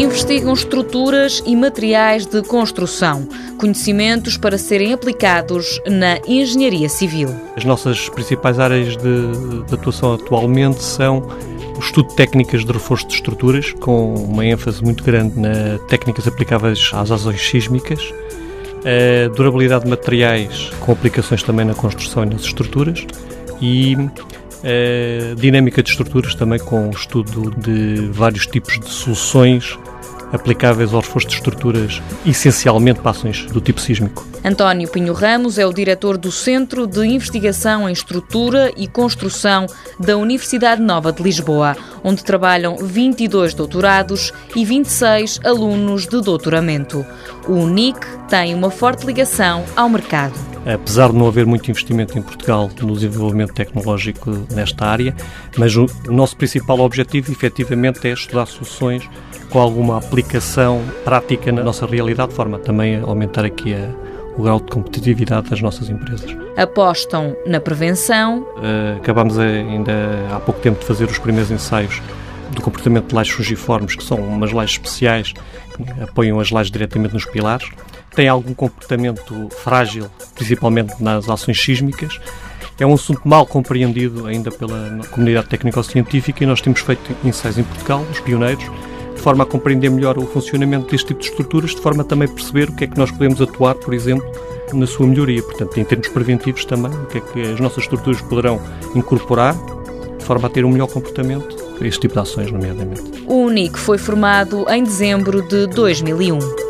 investigam estruturas e materiais de construção, conhecimentos para serem aplicados na engenharia civil. As nossas principais áreas de, de atuação atualmente são o estudo de técnicas de reforço de estruturas, com uma ênfase muito grande nas técnicas aplicáveis às ações sísmicas, a durabilidade de materiais, com aplicações também na construção e nas estruturas, e a dinâmica de estruturas também com estudo de vários tipos de soluções aplicáveis ao reforço de estruturas, essencialmente para ações do tipo sísmico. António Pinho Ramos é o diretor do Centro de Investigação em Estrutura e Construção da Universidade Nova de Lisboa, onde trabalham 22 doutorados e 26 alunos de doutoramento. O UNIC tem uma forte ligação ao mercado. Apesar de não haver muito investimento em Portugal no desenvolvimento tecnológico nesta área, mas o nosso principal objetivo, efetivamente, é estudar soluções com alguma aplicação prática na nossa realidade, de forma também a aumentar aqui a, o grau de competitividade das nossas empresas. Apostam na prevenção. Uh, acabámos ainda há pouco tempo de fazer os primeiros ensaios do comportamento de lajes fungiformes, que são umas lajes especiais que apoiam as lajes diretamente nos pilares. Tem algum comportamento frágil, principalmente nas ações sísmicas. É um assunto mal compreendido ainda pela comunidade técnico-científica e nós temos feito ensaios em Portugal, os pioneiros, de forma a compreender melhor o funcionamento deste tipo de estruturas, de forma a também perceber o que é que nós podemos atuar, por exemplo, na sua melhoria. Portanto, em termos preventivos também, o que é que as nossas estruturas poderão incorporar, de forma a ter um melhor comportamento a este tipo de ações, nomeadamente. O UNIC foi formado em dezembro de 2001.